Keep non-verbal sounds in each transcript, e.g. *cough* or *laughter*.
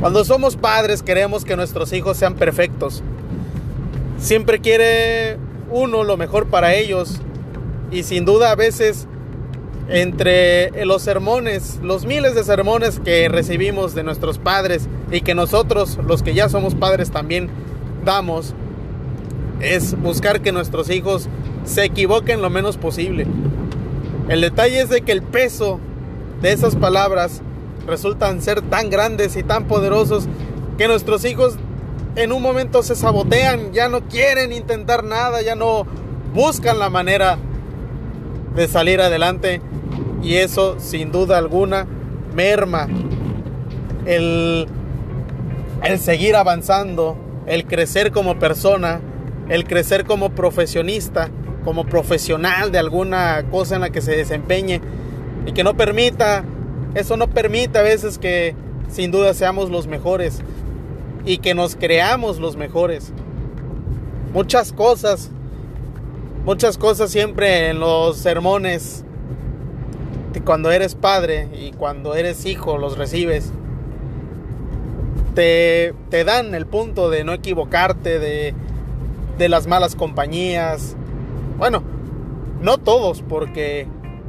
Cuando somos padres queremos que nuestros hijos sean perfectos. Siempre quiere uno lo mejor para ellos. Y sin duda a veces entre los sermones, los miles de sermones que recibimos de nuestros padres y que nosotros, los que ya somos padres, también damos, es buscar que nuestros hijos se equivoquen lo menos posible. El detalle es de que el peso de esas palabras resultan ser tan grandes y tan poderosos que nuestros hijos en un momento se sabotean, ya no quieren intentar nada, ya no buscan la manera de salir adelante. Y eso sin duda alguna merma el, el seguir avanzando, el crecer como persona, el crecer como profesionista, como profesional de alguna cosa en la que se desempeñe y que no permita, eso no permite a veces que sin duda seamos los mejores y que nos creamos los mejores. Muchas cosas, muchas cosas siempre en los sermones, cuando eres padre y cuando eres hijo los recibes, te, te dan el punto de no equivocarte, de, de las malas compañías. Bueno, no todos, porque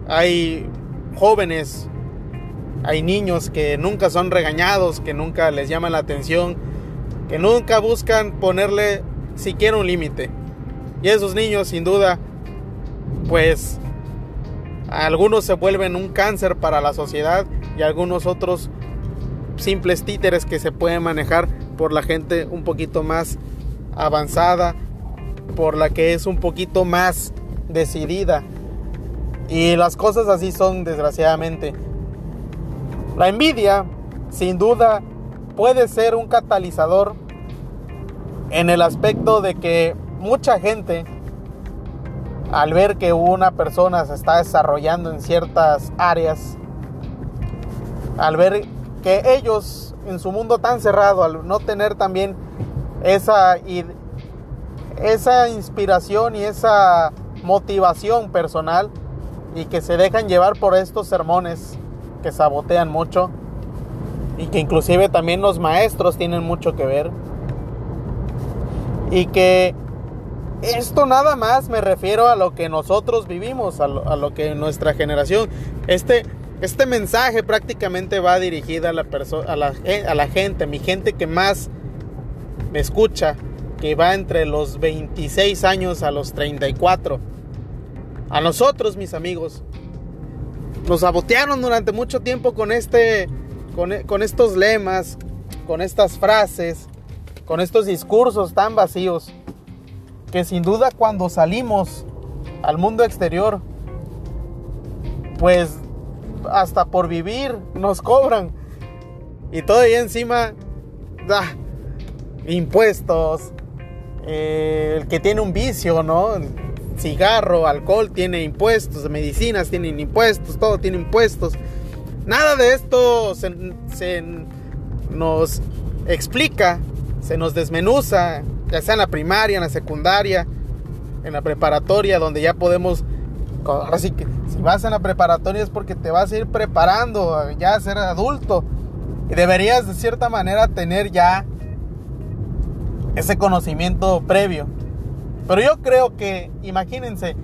hay jóvenes, hay niños que nunca son regañados, que nunca les llaman la atención, que nunca buscan ponerle siquiera un límite. Y esos niños, sin duda, pues algunos se vuelven un cáncer para la sociedad y algunos otros simples títeres que se pueden manejar por la gente un poquito más avanzada, por la que es un poquito más decidida. Y las cosas así son desgraciadamente. La envidia, sin duda, puede ser un catalizador en el aspecto de que mucha gente, al ver que una persona se está desarrollando en ciertas áreas, al ver que ellos en su mundo tan cerrado, al no tener también esa, esa inspiración y esa motivación personal y que se dejan llevar por estos sermones que sabotean mucho y que inclusive también los maestros tienen mucho que ver y que esto nada más me refiero a lo que nosotros vivimos, a lo, que nuestra generación, este, este mensaje prácticamente va dirigido a la, a, la, a la gente, mi gente que más me escucha, que va entre los 26 años a los 34. A nosotros, mis amigos, nos sabotearon durante mucho tiempo con este, con, con estos lemas, con estas frases, con estos discursos tan vacíos, que sin duda cuando salimos al mundo exterior, pues hasta por vivir nos cobran. Y todavía encima, da impuestos, eh, el que tiene un vicio, ¿no? Cigarro, alcohol tiene impuestos, medicinas tienen impuestos, todo tiene impuestos. Nada de esto se, nos explica, se nos desmenuza, ya sea en la primaria, en la secundaria, en la preparatoria, donde ya podemos, así que si vas en la preparatoria es porque te vas a ir preparando ya a ser adulto y deberías de cierta manera tener ya ese conocimiento previo. Pero yo creo que, imagínense,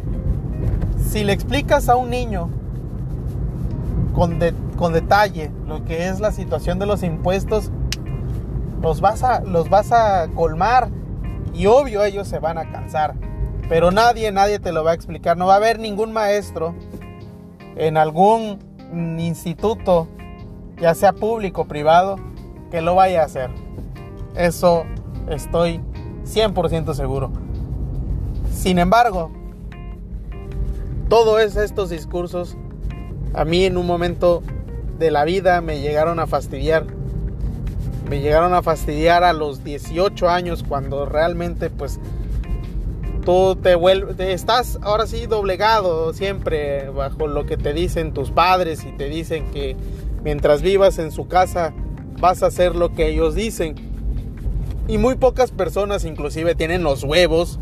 si le explicas a un niño con, con detalle lo que es la situación de los impuestos, los vas, a, los vas a colmar y obvio ellos se van a cansar. Pero nadie, nadie te lo va a explicar. No va a haber ningún maestro en algún instituto, ya sea público o privado, que lo vaya a hacer. Eso Estoy 100% seguro. Sin embargo, todos estos discursos a mí en un momento de la vida me llegaron a fastidiar. Me llegaron a fastidiar a los 18 años cuando realmente pues tú te vuelves, estás ahora sí doblegado siempre bajo lo que te dicen tus padres y te dicen que mientras vivas en su casa vas a hacer lo que ellos dicen. Y muy pocas personas inclusive tienen los huevos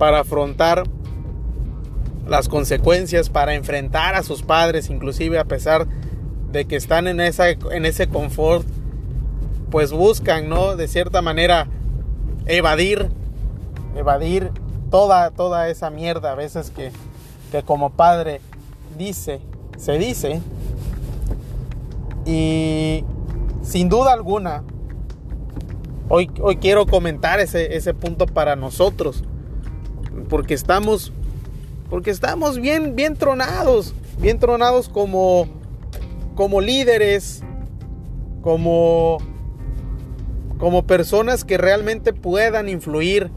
para afrontar las consecuencias, para enfrentar a sus padres, inclusive a pesar de que están en, esa, en ese confort pues buscan, ¿no? De cierta manera evadir, evadir toda, toda esa mierda a veces que, que como padre dice, se dice. Y sin duda alguna, hoy, hoy quiero comentar ese, ese punto para nosotros. Porque estamos, porque estamos bien, bien tronados, bien tronados como, como líderes, como, como personas que realmente puedan influir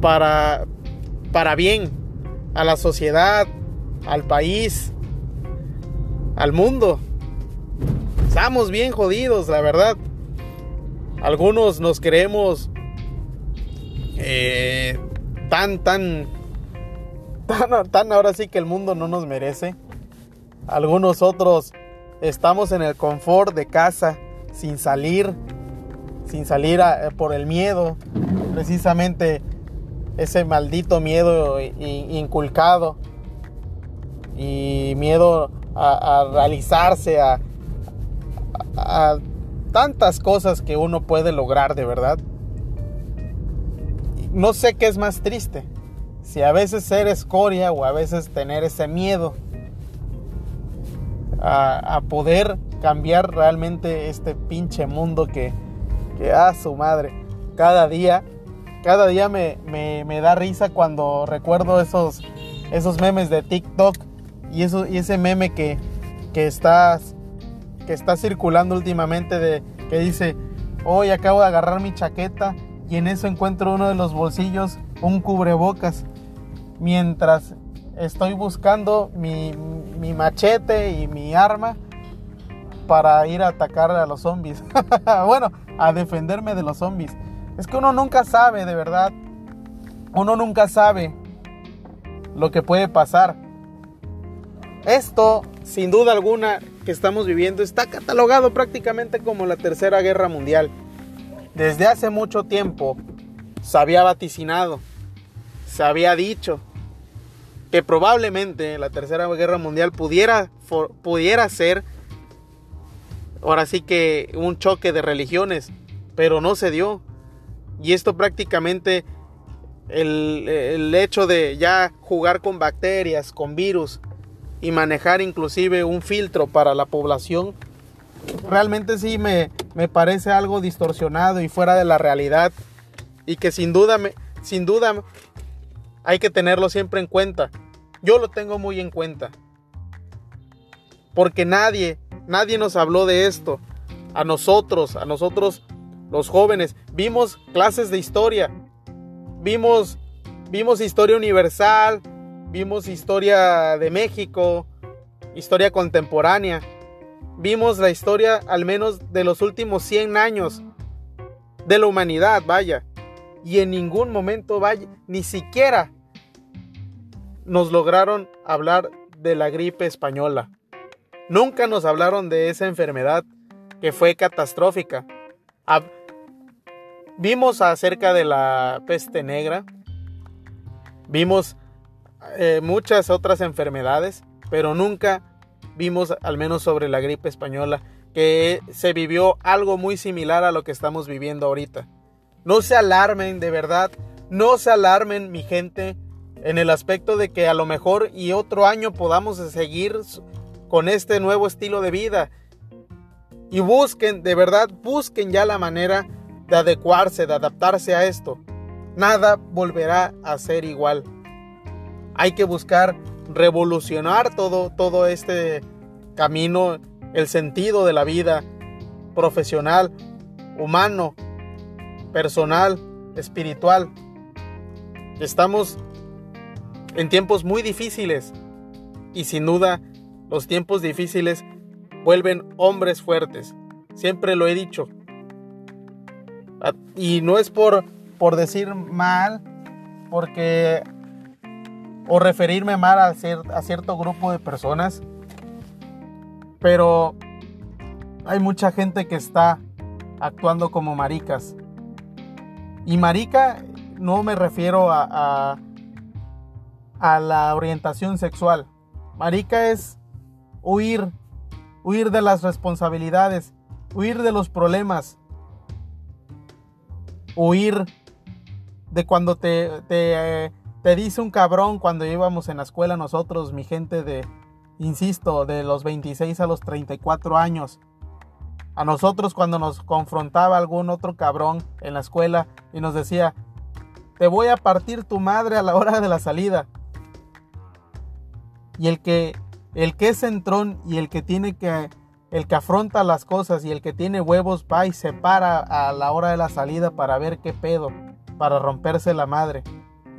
para, para bien a la sociedad, al país, al mundo. Estamos bien jodidos, la verdad. Algunos nos creemos eh, tan, tan, tan, tan ahora sí que el mundo no nos merece. Algunos otros estamos en el confort de casa, sin salir, sin salir por el miedo, precisamente ese maldito miedo inculcado y miedo a, realizarse, a, a tantas cosas que uno puede lograr de verdad. No sé qué es más triste, si a veces ser escoria o a veces tener ese miedo a, poder cambiar realmente este pinche mundo que, que a ah, su madre, cada día, cada día me, da risa cuando recuerdo esos, memes de TikTok y, ese meme que, que está circulando últimamente de que dice, hoy acabo de agarrar mi chaqueta y en eso encuentro uno de los bolsillos un cubrebocas mientras estoy buscando mi, mi machete y mi arma para ir a atacar a los zombies. *laughs* bueno, a defenderme de los zombies. Es que uno nunca sabe, de verdad. Uno nunca sabe lo que puede pasar. Esto, sin duda alguna, que estamos viviendo está catalogado prácticamente como la Tercera Guerra Mundial. Desde hace mucho tiempo se había vaticinado, se había dicho que probablemente la Tercera Guerra Mundial pudiera, pudiera ser, ahora sí que un choque de religiones, pero no se dio. Y esto prácticamente, el, el hecho de ya jugar con bacterias, con virus y manejar inclusive un filtro para la población, realmente sí me, me parece algo distorsionado y fuera de la realidad y que sin duda, me, sin duda hay que tenerlo siempre en cuenta. Yo lo tengo muy en cuenta. Porque nadie, nadie nos habló de esto. A nosotros, a nosotros los jóvenes, vimos clases de historia. Vimos vimos historia universal, vimos historia de México, historia contemporánea. Vimos la historia al menos de los últimos 100 años de la humanidad, vaya y en ningún momento vaya, ni siquiera nos lograron hablar de la gripe española. Nunca nos hablaron de esa enfermedad que fue catastrófica. vimos acerca de la peste negra, vimos eh, muchas otras enfermedades, pero nunca vimos al menos sobre la gripe española, que se vivió algo muy similar a lo que estamos viviendo ahorita. No se alarmen, de verdad. No se alarmen, mi gente, en el aspecto de que a lo mejor y otro año podamos seguir con este nuevo estilo de vida. Y busquen, de verdad, busquen ya la manera de adecuarse, de adaptarse a esto. Nada volverá a ser igual. Hay que buscar revolucionar todo, todo este camino, el sentido de la vida profesional, humano, personal, espiritual. Estamos en tiempos muy difíciles y sin duda los tiempos difíciles vuelven hombres fuertes. Siempre lo he dicho. Y no es por, por decir mal, porque o referirme mal a, a cierto grupo de personas, pero hay mucha gente que está actuando como maricas. Y marica no me refiero a, a, la orientación sexual. Marica es huir, huir de las responsabilidades, huir de los problemas, huir de cuando te, te, te dice un cabrón cuando íbamos en la escuela nosotros, mi gente de, insisto, de los 26 a los 34 años. A nosotros cuando nos confrontaba algún otro cabrón en la escuela y nos decía, te voy a partir tu madre a la hora de la salida. Y el que, el que es centrón y el que tiene que, el que afronta las cosas y el que tiene huevos va y se para a la hora de la salida para ver qué pedo, para romperse la madre.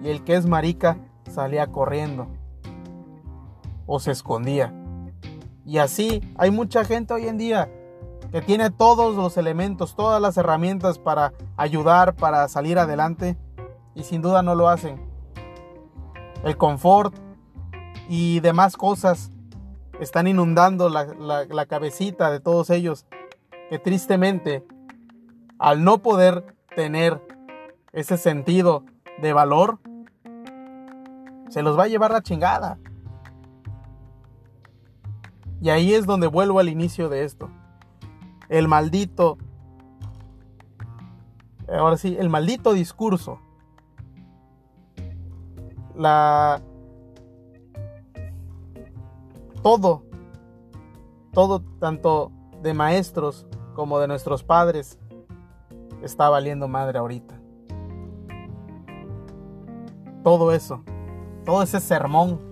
Y el que es marica salía corriendo o se escondía. Y así hay mucha gente hoy en día que tiene todos los elementos, todas las herramientas para ayudar, para salir adelante y sin duda no lo hacen. El confort y demás cosas están inundando la, cabecita de todos ellos que tristemente al no poder tener ese sentido de valor, se los va a llevar la chingada. Y ahí es donde vuelvo al inicio de esto. El maldito, ahora sí, el maldito discurso. La... Todo, todo, tanto de maestros como de nuestros padres, está valiendo madre ahorita. Todo eso, todo ese sermón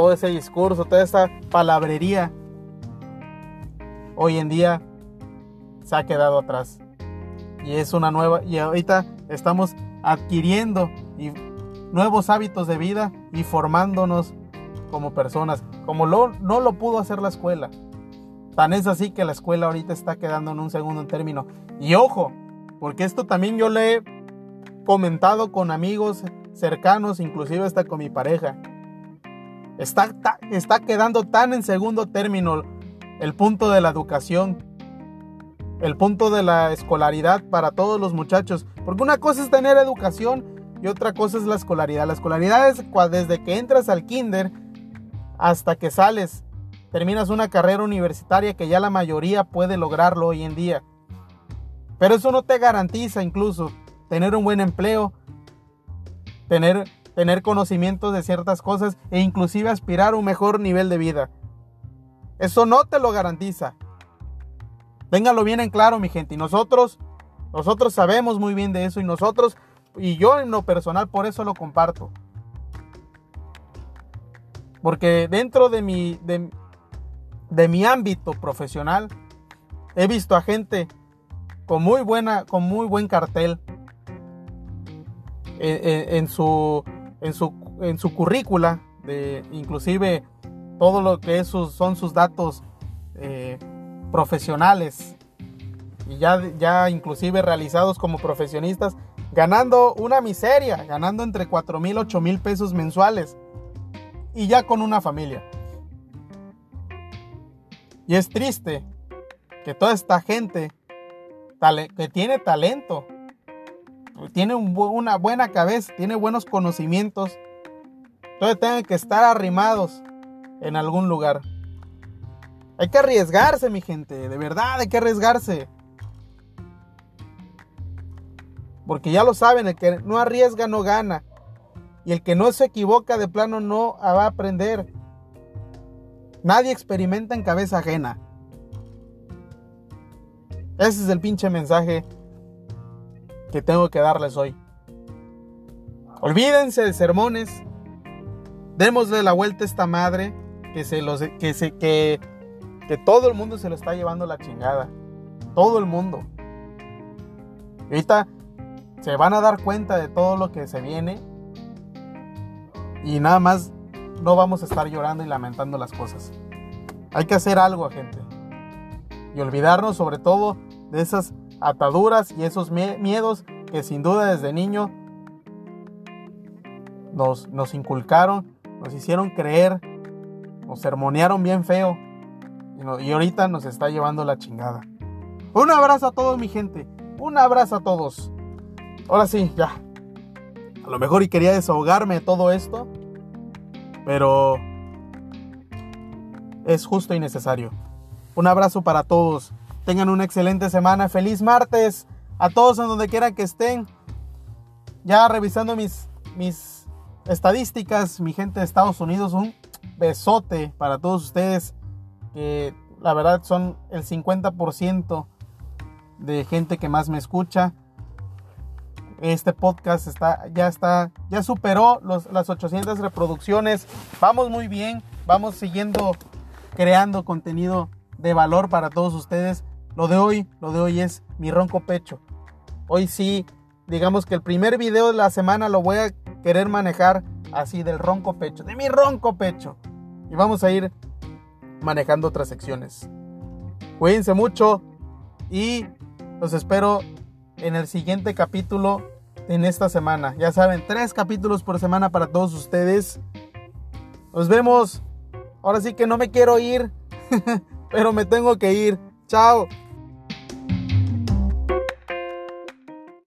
todo ese discurso, toda esa palabrería, hoy en día se ha quedado atrás. Y es una nueva, y ahorita estamos adquiriendo nuevos hábitos de vida y formándonos como personas, como lo, no lo pudo hacer la escuela. Tan es así que la escuela ahorita está quedando en un segundo término. Y ojo, porque esto también yo le he comentado con amigos cercanos, inclusive hasta con mi pareja. Está, está quedando tan en segundo término el punto de la educación, el punto de la escolaridad para todos los muchachos. Porque una cosa es tener educación y otra cosa es la escolaridad. La escolaridad es desde que entras al kinder hasta que sales, terminas una carrera universitaria que ya la mayoría puede lograrlo hoy en día. Pero eso no te garantiza incluso tener un buen empleo, tener tener conocimientos de ciertas cosas e inclusive aspirar a un mejor nivel de vida. Eso no te lo garantiza. Téngalo bien en claro, mi gente. Y nosotros, nosotros sabemos muy bien de eso y nosotros, y yo en lo personal, por eso lo comparto. Porque dentro de mi, de, mi ámbito profesional, he visto a gente con muy buena, con muy buen cartel en su en su, en su currícula, de, inclusive todo lo que son sus datos eh, profesionales y ya, ya inclusive realizados como profesionistas, ganando una miseria, ganando entre 4 mil, 8 mil pesos mensuales y ya con una familia. Y es triste que toda esta gente que tiene talento, tiene una buena cabeza, tiene buenos conocimientos. Entonces tienen que estar arrimados en algún lugar. Hay que arriesgarse, mi gente, de verdad hay que arriesgarse. Porque ya lo saben, el que no arriesga no gana. Y el que no se equivoca de plano no va a aprender. Nadie experimenta en cabeza ajena. Ese es el pinche mensaje que tengo que darles hoy. Olvídense de sermones. Démosle la vuelta a esta madre que se los que se que que todo el mundo se lo está llevando la chingada. Todo el mundo. ahorita se van a dar cuenta de todo lo que se viene y nada más no vamos a estar llorando y lamentando las cosas. Hay que hacer algo, gente. Y olvidarnos sobre todo de esas ataduras y esos miedos que sin duda desde niño nos, inculcaron, nos hicieron creer, nos sermonearon bien feo y, ahorita nos está llevando la chingada. Un abrazo a todos mi gente, un abrazo a todos. Ahora sí, ya. A lo mejor y quería desahogarme de todo esto, pero es justo y necesario. Un abrazo para todos. Tengan una excelente semana. Feliz martes a todos en donde quiera que estén. Ya revisando mis, mis estadísticas, mi gente de Estados Unidos, un besote para todos ustedes que la verdad son el 50% de gente que más me escucha. Este podcast está, ya está, ya superó las 800 reproducciones. Vamos muy bien, vamos siguiendo creando contenido de valor para todos ustedes. Lo de hoy, lo de hoy es mi ronco pecho. Hoy sí, digamos que el primer video de la semana lo voy a querer manejar así del ronco pecho, de mi ronco pecho. Y vamos a ir manejando otras secciones. Cuídense mucho y los espero en el siguiente capítulo en esta semana. Ya saben, tres capítulos por semana para todos ustedes. Nos vemos. Ahora sí que no me quiero ir, *laughs* pero me tengo que ir. Ciao